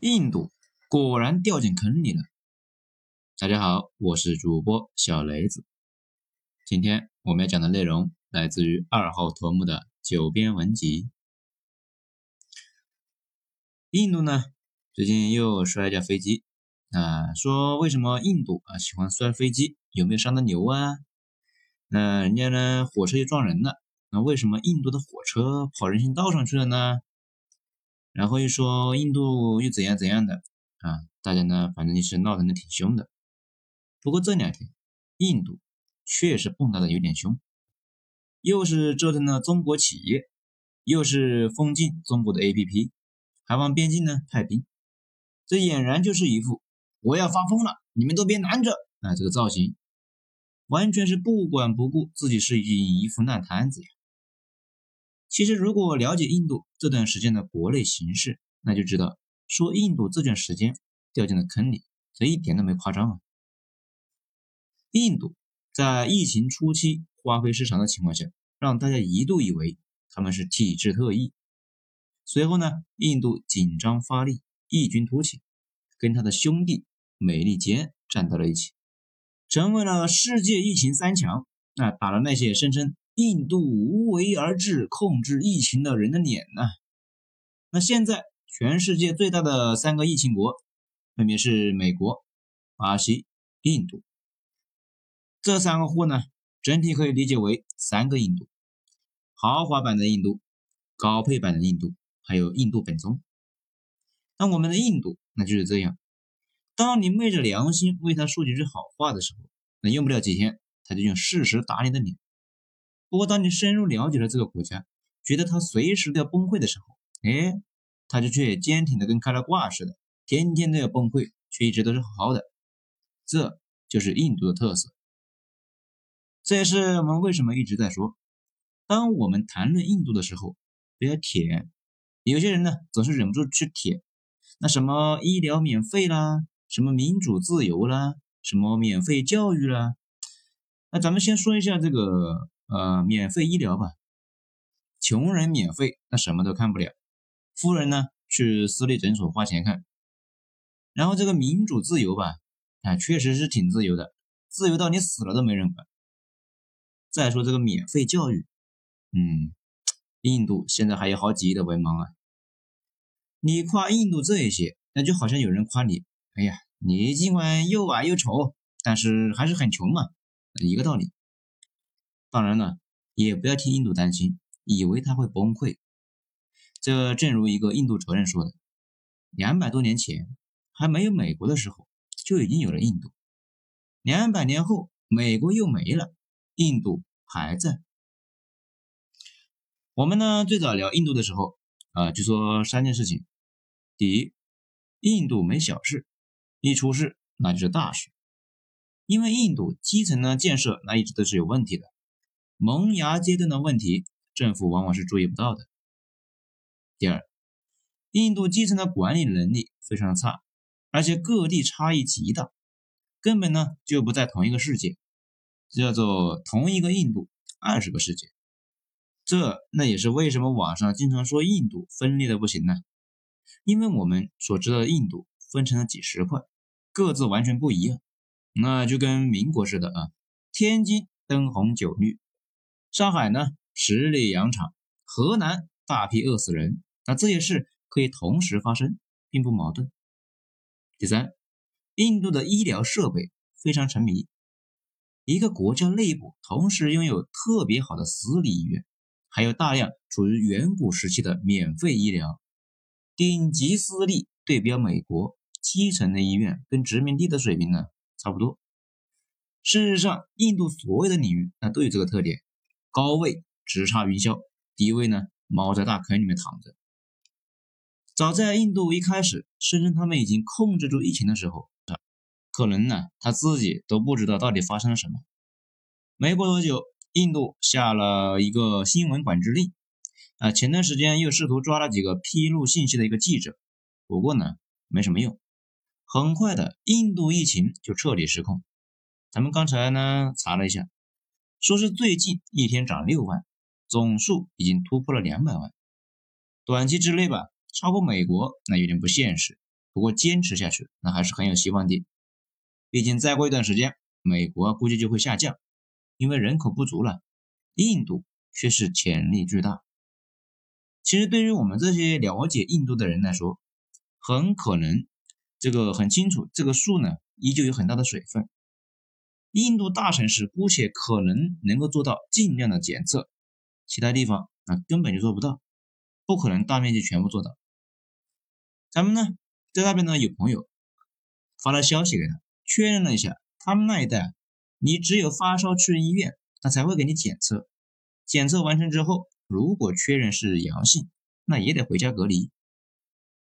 印度果然掉进坑里了。大家好，我是主播小雷子。今天我们要讲的内容来自于二号头目的九编文集。印度呢，最近又摔一架飞机啊，说为什么印度啊喜欢摔飞机？有没有伤到牛啊？那人家呢，火车又撞人了，那为什么印度的火车跑人行道上去了呢？然后又说印度又怎样怎样的啊，大家呢反正就是闹腾的挺凶的。不过这两天印度确实蹦跶的有点凶，又是折腾了中国企业，又是封禁中国的 APP，还往边境呢派兵，这俨然就是一副我要发疯了，你们都别拦着啊这个造型，完全是不管不顾自己是一一副烂摊子呀。其实，如果了解印度这段时间的国内形势，那就知道说印度这段时间掉进了坑里，这一点都没夸张啊。印度在疫情初期花费失常的情况下，让大家一度以为他们是体制特异。随后呢，印度紧张发力，异军突起，跟他的兄弟美利坚站到了一起，成为了世界疫情三强。那打了那些声称。印度无为而治控制疫情的人的脸呢？那现在全世界最大的三个疫情国，分别是美国、巴西、印度。这三个货呢，整体可以理解为三个印度：豪华版的印度、高配版的印度，还有印度本宗。那我们的印度，那就是这样。当你昧着良心为他说几句好话的时候，那用不了几天，他就用事实打你的脸。不过，当你深入了解了这个国家，觉得它随时都要崩溃的时候，哎，它就却坚挺的跟开了挂似的，天天都要崩溃，却一直都是好好的。这就是印度的特色。这也是我们为什么一直在说，当我们谈论印度的时候，不要舔。有些人呢，总是忍不住去舔，那什么医疗免费啦，什么民主自由啦，什么免费教育啦。那咱们先说一下这个。呃，免费医疗吧，穷人免费，那什么都看不了。富人呢，去私立诊所花钱看。然后这个民主自由吧，啊，确实是挺自由的，自由到你死了都没人管。再说这个免费教育，嗯，印度现在还有好几亿的文盲啊。你夸印度这一些，那就好像有人夸你，哎呀，你尽管又矮又丑，但是还是很穷嘛，一个道理。当然了，也不要替印度担心，以为他会崩溃。这正如一个印度哲人说的：“两百多年前还没有美国的时候，就已经有了印度；两百年后，美国又没了，印度还在。”我们呢，最早聊印度的时候啊，就说三件事情：第一，印度没小事，一出事那就是大事，因为印度基层呢建设那一直都是有问题的。萌芽阶段的问题，政府往往是注意不到的。第二，印度基层的管理能力非常的差，而且各地差异极大，根本呢就不在同一个世界，叫做同一个印度二十个世界。这那也是为什么网上经常说印度分裂的不行呢？因为我们所知道的印度分成了几十块，各自完全不一样，那就跟民国似的啊，天津灯红酒绿。上海呢，十里洋场；河南大批饿死人，那这些事可以同时发生，并不矛盾。第三，印度的医疗设备非常沉迷，一个国家内部同时拥有特别好的私立医院，还有大量处于远古时期的免费医疗，顶级私立对标美国基层的医院，跟殖民地的水平呢差不多。事实上，印度所有的领域那都有这个特点。高位直插云霄，低位呢猫在大坑里面躺着。早在印度一开始声称他们已经控制住疫情的时候，可能呢他自己都不知道到底发生了什么。没过多久，印度下了一个新闻管制令，啊，前段时间又试图抓了几个披露信息的一个记者，不过呢没什么用。很快的，印度疫情就彻底失控。咱们刚才呢查了一下。说是最近一天涨六万，总数已经突破了两百万。短期之内吧，超过美国那有点不现实。不过坚持下去，那还是很有希望的。毕竟再过一段时间，美国估计就会下降，因为人口不足了。印度却是潜力巨大。其实对于我们这些了解印度的人来说，很可能这个很清楚，这个数呢依旧有很大的水分。印度大城市姑且可能能够做到尽量的检测，其他地方啊根本就做不到，不可能大面积全部做到。咱们呢在那边呢有朋友发了消息给他。确认了一下，他们那一带，你只有发烧去医院，他才会给你检测。检测完成之后，如果确认是阳性，那也得回家隔离。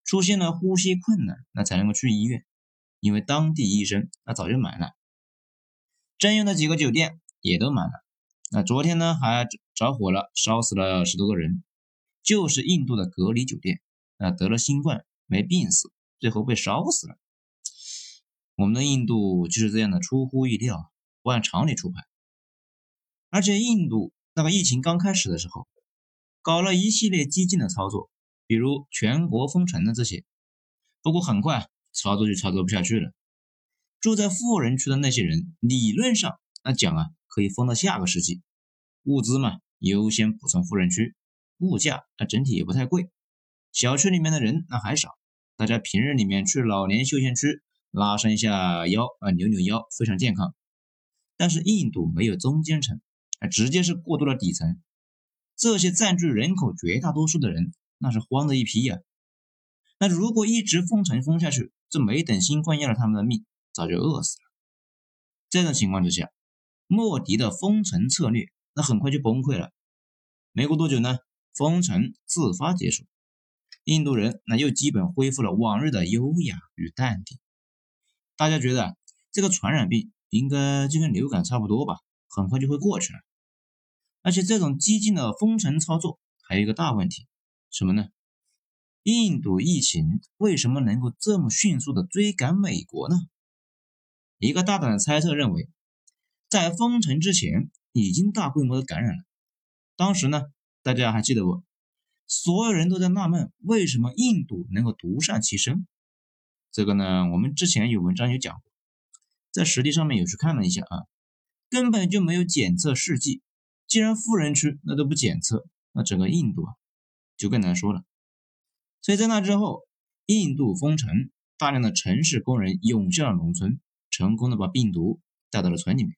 出现了呼吸困难，那才能够去医院，因为当地医生那早就满了。征用的几个酒店也都满了。那昨天呢还着火了，烧死了十多个人，就是印度的隔离酒店，那得了新冠没病死，最后被烧死了。我们的印度就是这样的出乎意料，不按常理出牌。而且印度那个疫情刚开始的时候，搞了一系列激进的操作，比如全国封城的这些。不过很快操作就操作不下去了。住在富人区的那些人，理论上那讲啊，可以封到下个世纪。物资嘛，优先补充富人区，物价那整体也不太贵。小区里面的人那还少，大家平日里面去老年休闲区。拉伸一下腰啊，扭扭腰，非常健康。但是印度没有中间层，啊，直接是过渡了底层。这些占据人口绝大多数的人，那是慌的一批呀。那如果一直封城封下去，这没等新冠要了他们的命，早就饿死了。这种情况之下，莫迪的封城策略那很快就崩溃了。没过多久呢，封城自发结束，印度人那又基本恢复了往日的优雅与淡定。大家觉得这个传染病应该就跟流感差不多吧，很快就会过去了。而且这种激进的封城操作还有一个大问题，什么呢？印度疫情为什么能够这么迅速的追赶美国呢？一个大胆的猜测认为，在封城之前已经大规模的感染了。当时呢，大家还记得不？所有人都在纳闷，为什么印度能够独善其身？这个呢，我们之前有文章有讲过，在实地上面有去看了一下啊，根本就没有检测试剂。既然富人区那都不检测，那整个印度啊就更难说了。所以在那之后，印度封城，大量的城市工人涌向了农村，成功的把病毒带到了村里面。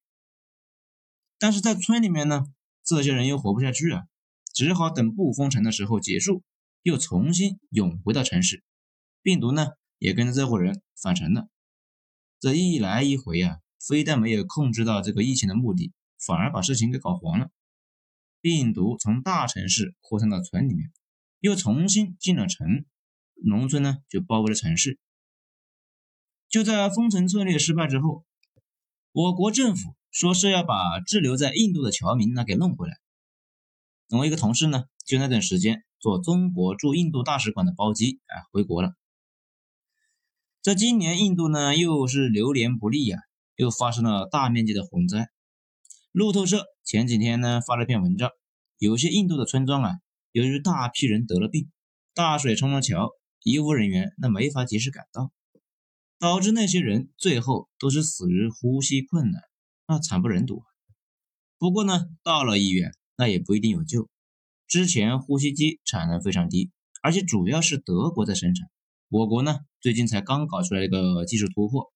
但是在村里面呢，这些人又活不下去啊，只好等不封城的时候结束，又重新涌回到城市，病毒呢？也跟着这伙人返城了，这一来一回啊，非但没有控制到这个疫情的目的，反而把事情给搞黄了。病毒从大城市扩散到村里面，又重新进了城，农村呢就包围了城市。就在封城策略失败之后，我国政府说是要把滞留在印度的侨民呢给弄回来。我一个同事呢，就那段时间坐中国驻印度大使馆的包机啊回国了。这今年印度呢又是流年不利呀，又发生了大面积的洪灾。路透社前几天呢发了篇文章，有些印度的村庄啊，由于大批人得了病，大水冲了桥，医务人员那没法及时赶到，导致那些人最后都是死于呼吸困难，那惨不忍睹。不过呢，到了医院那也不一定有救，之前呼吸机产能非常低，而且主要是德国在生产。我国呢，最近才刚搞出来一个技术突破。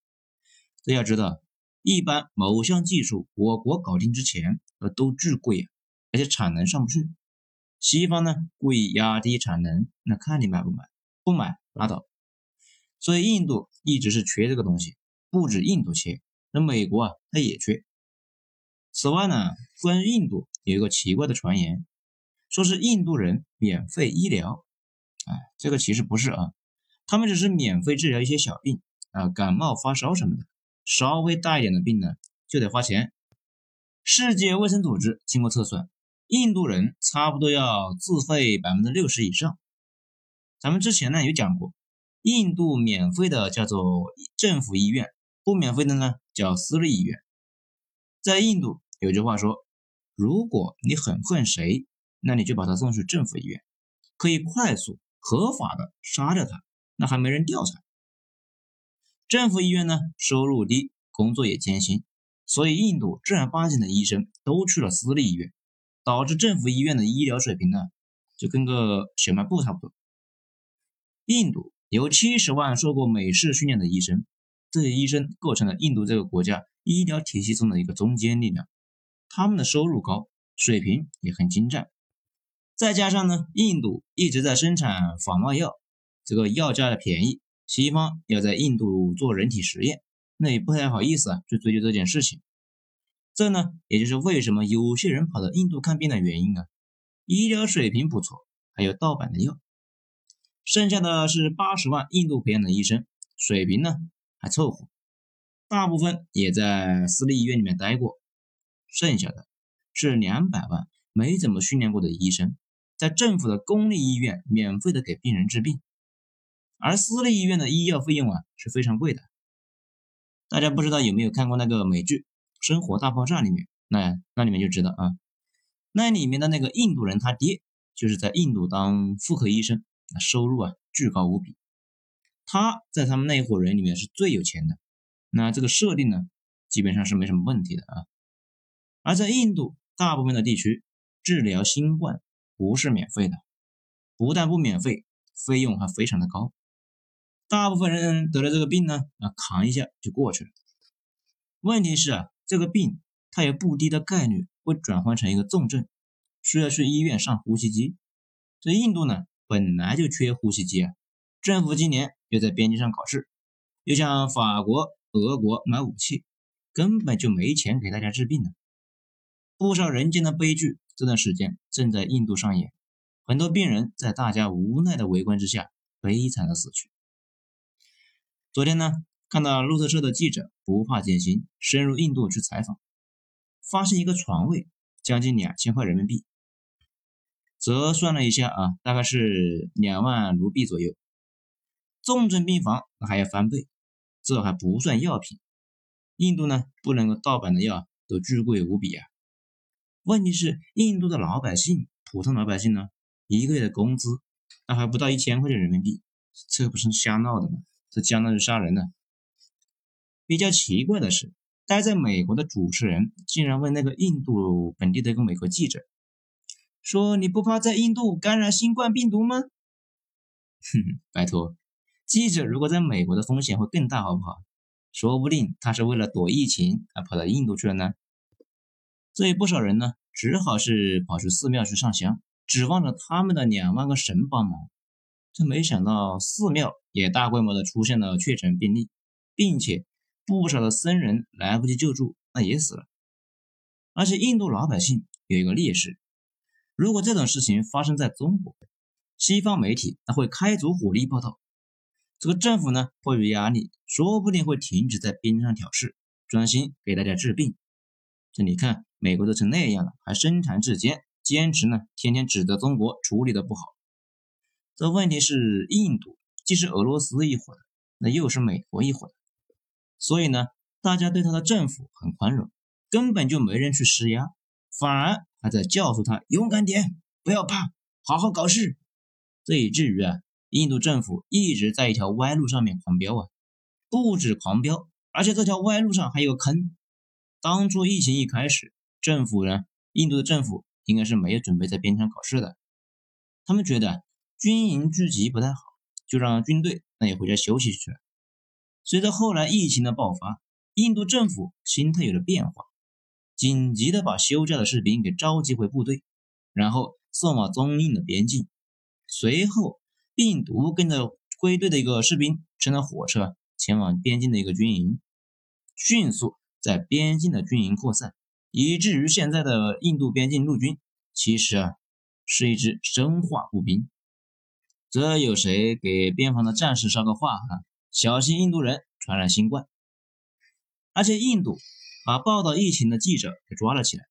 这要知道，一般某项技术我国搞定之前，呃，都巨贵啊，而且产能上不去。西方呢，故意压低产能，那看你买不买，不买拉倒。所以印度一直是缺这个东西，不止印度缺，那美国啊，它也缺。此外呢，关于印度有一个奇怪的传言，说是印度人免费医疗，哎，这个其实不是啊。他们只是免费治疗一些小病啊，感冒发烧什么的，稍微大一点的病呢就得花钱。世界卫生组织经过测算，印度人差不多要自费百分之六十以上。咱们之前呢有讲过，印度免费的叫做政府医院，不免费的呢叫私立医院。在印度有句话说，如果你很恨谁，那你就把他送去政府医院，可以快速合法的杀掉他。那还没人调查，政府医院呢收入低，工作也艰辛，所以印度正儿八经的医生都去了私立医院，导致政府医院的医疗水平呢就跟个小卖部差不多。印度有七十万受过美式训练的医生，这些医生构成了印度这个国家医疗体系中的一个中坚力量，他们的收入高，水平也很精湛。再加上呢，印度一直在生产仿冒药，这个药价的便宜，西方要在印度做人体实验，那也不太好意思啊去追究这件事情。这呢，也就是为什么有些人跑到印度看病的原因啊。医疗水平不错，还有盗版的药。剩下的是八十万印度培养的医生，水平呢还凑合，大部分也在私立医院里面待过。剩下的是两百万没怎么训练过的医生。在政府的公立医院免费的给病人治病，而私立医院的医药费用啊是非常贵的。大家不知道有没有看过那个美剧《生活大爆炸》里面，那那里面就知道啊，那里面的那个印度人他爹就是在印度当妇科医生，收入啊巨高无比。他在他们那一伙人里面是最有钱的，那这个设定呢基本上是没什么问题的啊。而在印度大部分的地区治疗新冠。不是免费的，不但不免费，费用还非常的高。大部分人得了这个病呢，啊，扛一下就过去了。问题是啊，这个病它有不低的概率会转换成一个重症，需要去医院上呼吸机。这印度呢，本来就缺呼吸机啊，政府今年又在边境上搞事，又向法国、俄国买武器，根本就没钱给大家治病呢。不少人间的悲剧。这段时间正在印度上演，很多病人在大家无奈的围观之下悲惨的死去。昨天呢，看到路透社的记者不怕艰辛深入印度去采访，发现一个床位将近两千块人民币，折算了一下啊，大概是两万卢币左右。重症病房那还要翻倍，这还不算药品。印度呢，不能够盗版的药都巨贵无比啊。问题是，印度的老百姓，普通老百姓呢，一个月的工资那还不到一千块钱人民币，这不是瞎闹的吗？这相当于杀人呢。比较奇怪的是，待在美国的主持人竟然问那个印度本地的一个美国记者，说：“你不怕在印度感染新冠病毒吗？” 哼哼，拜托，记者如果在美国的风险会更大，好不好？说不定他是为了躲疫情而跑到印度去了呢。所以不少人呢，只好是跑去寺庙去上香，指望着他们的两万个神帮忙。这没想到寺庙也大规模的出现了确诊病例，并且不少的僧人来不及救助，那也死了。而且印度老百姓有一个劣势，如果这种事情发生在中国，西方媒体那会开足火力报道，这个政府呢迫于压力，说不定会停止在边上挑事，专心给大家治病。这你看。美国都成那样了，还身残志坚，坚持呢，天天指责中国处理的不好。这问题是印度既是俄罗斯一伙的，那又是美国一伙的，所以呢，大家对他的政府很宽容，根本就没人去施压，反而还在教唆他勇敢点，不要怕，好好搞事。这以至于啊，印度政府一直在一条歪路上面狂飙啊，不止狂飙，而且这条歪路上还有坑。当初疫情一开始。政府呢？印度的政府应该是没有准备在边疆搞事的。他们觉得军营聚集不太好，就让军队那也回家休息去了。随着后来疫情的爆发，印度政府心态有了变化，紧急的把休假的士兵给召集回部队，然后送往中印的边境。随后，病毒跟着归队的一个士兵乘了火车前往边境的一个军营，迅速在边境的军营扩散。以至于现在的印度边境陆军，其实啊是一支生化步兵。这有谁给边防的战士捎个话啊？小心印度人传染新冠。而且印度把报道疫情的记者给抓了起来，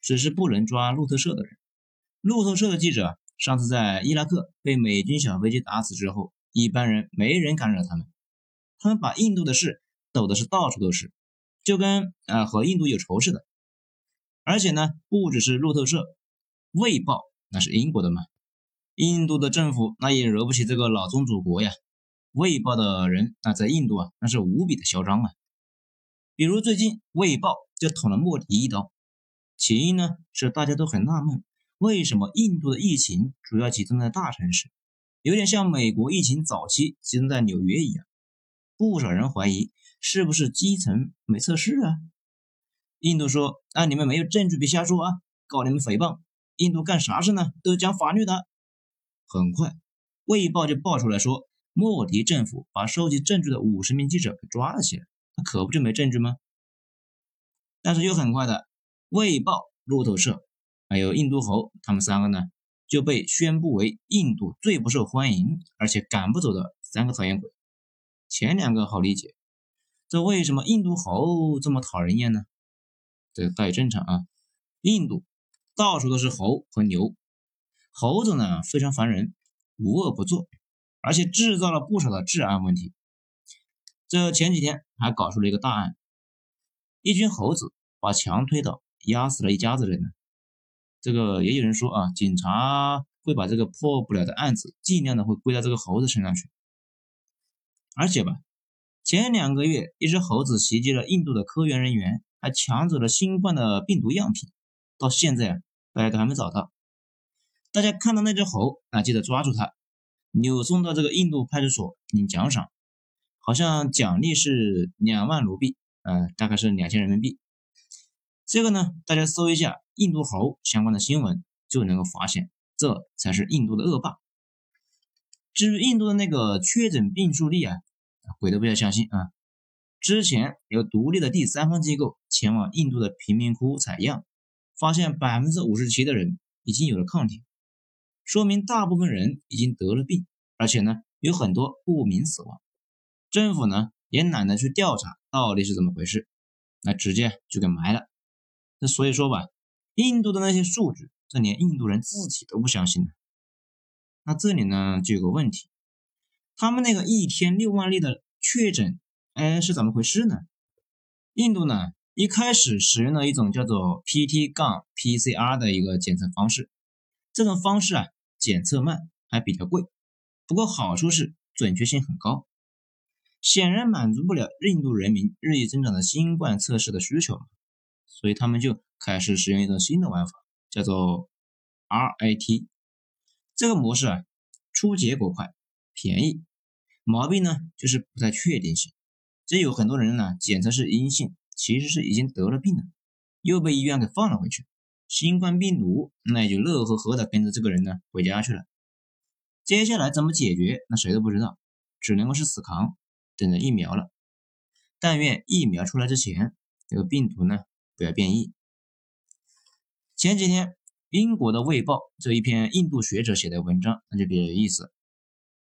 只是不能抓路透社的人。路透社的记者上次在伊拉克被美军小飞机打死之后，一般人没人敢惹他们。他们把印度的事抖的是到处都是，就跟啊和印度有仇似的。而且呢，不只是路透社，《卫报》那是英国的嘛，印度的政府那也惹不起这个老宗主国呀，《卫报的人那，在印度啊，那是无比的嚣张啊。比如最近卫报就捅了莫迪一刀，起因呢是大家都很纳闷，为什么印度的疫情主要集中在大城市，有点像美国疫情早期集中在纽约一样。不少人怀疑是不是基层没测试啊？印度说：“啊，你们没有证据别瞎说啊，告你们诽谤。印度干啥事呢？都讲法律的。”很快，卫报就爆出来说，莫迪政府把收集证据的五十名记者给抓了起来。那可不就没证据吗？但是又很快的，卫报、路透社还有印度猴，他们三个呢就被宣布为印度最不受欢迎而且赶不走的三个讨厌鬼。前两个好理解，这为什么印度猴这么讨人厌呢？这倒也正常啊，印度到处都是猴和牛，猴子呢非常烦人，无恶不作，而且制造了不少的治安问题。这前几天还搞出了一个大案，一群猴子把墙推倒，压死了一家子人呢。这个也有人说啊，警察会把这个破不了的案子，尽量的会归到这个猴子身上去。而且吧，前两个月一只猴子袭击了印度的科研人员，还抢走了新冠的病毒样品，到现在啊，大家都还没找到。大家看到那只猴啊，记得抓住它，扭送到这个印度派出所领奖赏。好像奖励是两万卢币，呃，大概是两千人民币。这个呢，大家搜一下印度猴相关的新闻，就能够发现，这才是印度的恶霸。至于印度的那个确诊病数例啊，鬼都不要相信啊！之前有独立的第三方机构前往印度的贫民窟采样，发现百分之五十七的人已经有了抗体，说明大部分人已经得了病，而且呢，有很多不明死亡。政府呢也懒得去调查到底是怎么回事，那直接就给埋了。那所以说吧，印度的那些数据，这连印度人自己都不相信了。那这里呢就有个问题，他们那个一天六万例的确诊，哎是怎么回事呢？印度呢一开始使用了一种叫做 PT- 杠 PCR 的一个检测方式，这种方式啊检测慢还比较贵，不过好处是准确性很高。显然满足不了印度人民日益增长的新冠测试的需求，所以他们就开始使用一种新的玩法，叫做 RAT。这个模式啊，出结果快、便宜，毛病呢就是不太确定性。这有很多人呢检测是阴性，其实是已经得了病了，又被医院给放了回去。新冠病毒那也就乐呵呵的跟着这个人呢回家去了。接下来怎么解决，那谁都不知道，只能够是死扛。等着疫苗了，但愿疫苗出来之前，这个病毒呢不要变异。前几天，英国的《卫报》这一篇印度学者写的文章，那就比较有意思。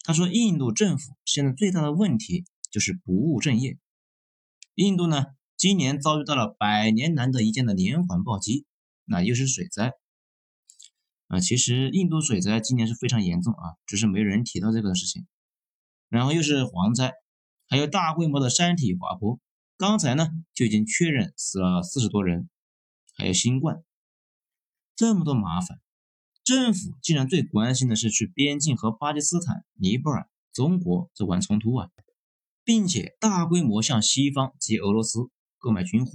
他说，印度政府现在最大的问题就是不务正业。印度呢，今年遭遇到了百年难得一见的连环暴击，那又是水灾。啊，其实印度水灾今年是非常严重啊，只是没有人提到这个事情。然后又是蝗灾。还有大规模的山体滑坡，刚才呢就已经确认死了四十多人，还有新冠，这么多麻烦，政府竟然最关心的是去边境和巴基斯坦、尼泊尔、中国这玩冲突啊，并且大规模向西方及俄罗斯购买军火，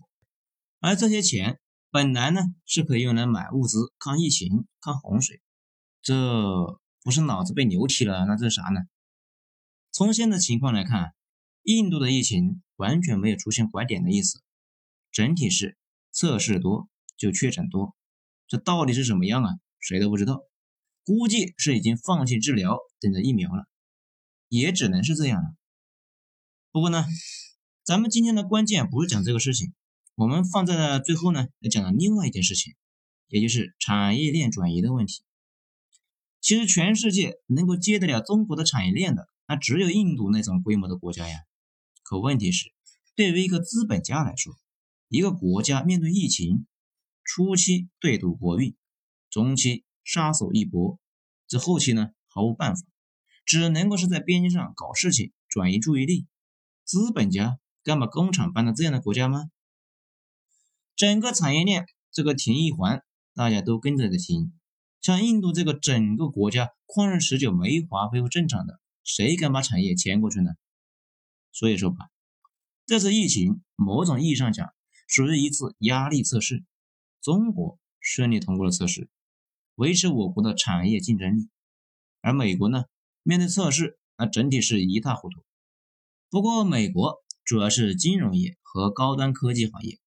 而这些钱本来呢是可以用来买物资、抗疫情、抗洪水，这不是脑子被牛踢了，那这是啥呢？从现在情况来看。印度的疫情完全没有出现拐点的意思，整体是测试多就确诊多，这到底是什么样啊？谁都不知道，估计是已经放弃治疗，等着疫苗了，也只能是这样了。不过呢，咱们今天的关键不是讲这个事情，我们放在了最后呢，要讲了另外一件事情，也就是产业链转移的问题。其实全世界能够接得了中国的产业链的，那只有印度那种规模的国家呀。可问题是，对于一个资本家来说，一个国家面对疫情，初期对赌国运，中期杀手一搏，这后期呢毫无办法，只能够是在边境上搞事情，转移注意力。资本家敢把工厂搬到这样的国家吗？整个产业链这个停一环，大家都跟着的停。像印度这个整个国家旷日持久没法恢复正常的，谁敢把产业迁过去呢？所以说吧，这次疫情某种意义上讲属于一次压力测试，中国顺利通过了测试，维持我国的产业竞争力，而美国呢，面对测试，那整体是一塌糊涂。不过美国主要是金融业和高端科技行业，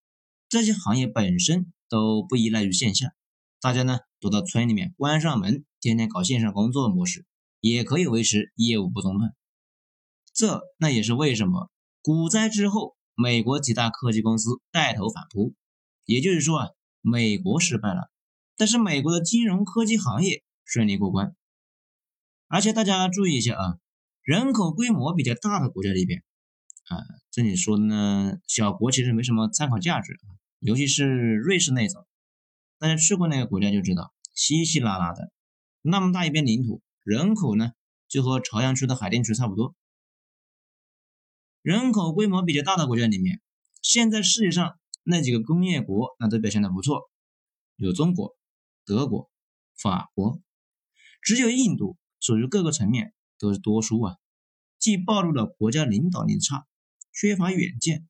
这些行业本身都不依赖于线下，大家呢都到村里面关上门，天天搞线上工作模式。也可以维持业务不中断，这那也是为什么股灾之后，美国几大科技公司带头反扑。也就是说啊，美国失败了，但是美国的金融科技行业顺利过关。而且大家注意一下啊，人口规模比较大的国家里边啊，这里说的呢，小国其实没什么参考价值啊，尤其是瑞士那种，大家去过那个国家就知道，稀稀拉拉的，那么大一片领土。人口呢，就和朝阳区的海淀区差不多。人口规模比较大的国家里面，现在世界上那几个工业国，那都表现的不错，有中国、德国、法国，只有印度属于各个层面都是多输啊，既暴露了国家领导力差，缺乏远见，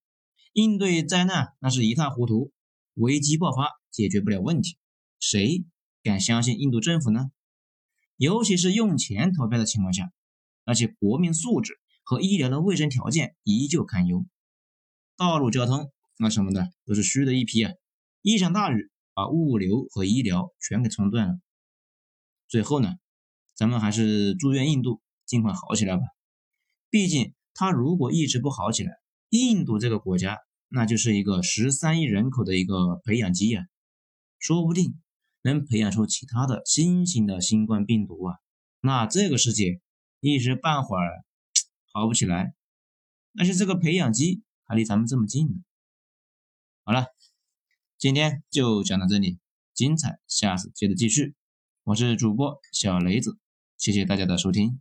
应对灾难那是一塌糊涂，危机爆发解决不了问题，谁敢相信印度政府呢？尤其是用钱投票的情况下，而且国民素质和医疗的卫生条件依旧堪忧，道路交通那什么的都是虚的一批啊！一场大雨把物流和医疗全给冲断了。最后呢，咱们还是祝愿印度尽快好起来吧。毕竟他如果一直不好起来，印度这个国家那就是一个十三亿人口的一个培养基呀，说不定。能培养出其他的新型的新冠病毒啊，那这个世界一时半会儿跑不起来。但是这个培养基还离咱们这么近呢。好了，今天就讲到这里，精彩下次接着继续。我是主播小雷子，谢谢大家的收听。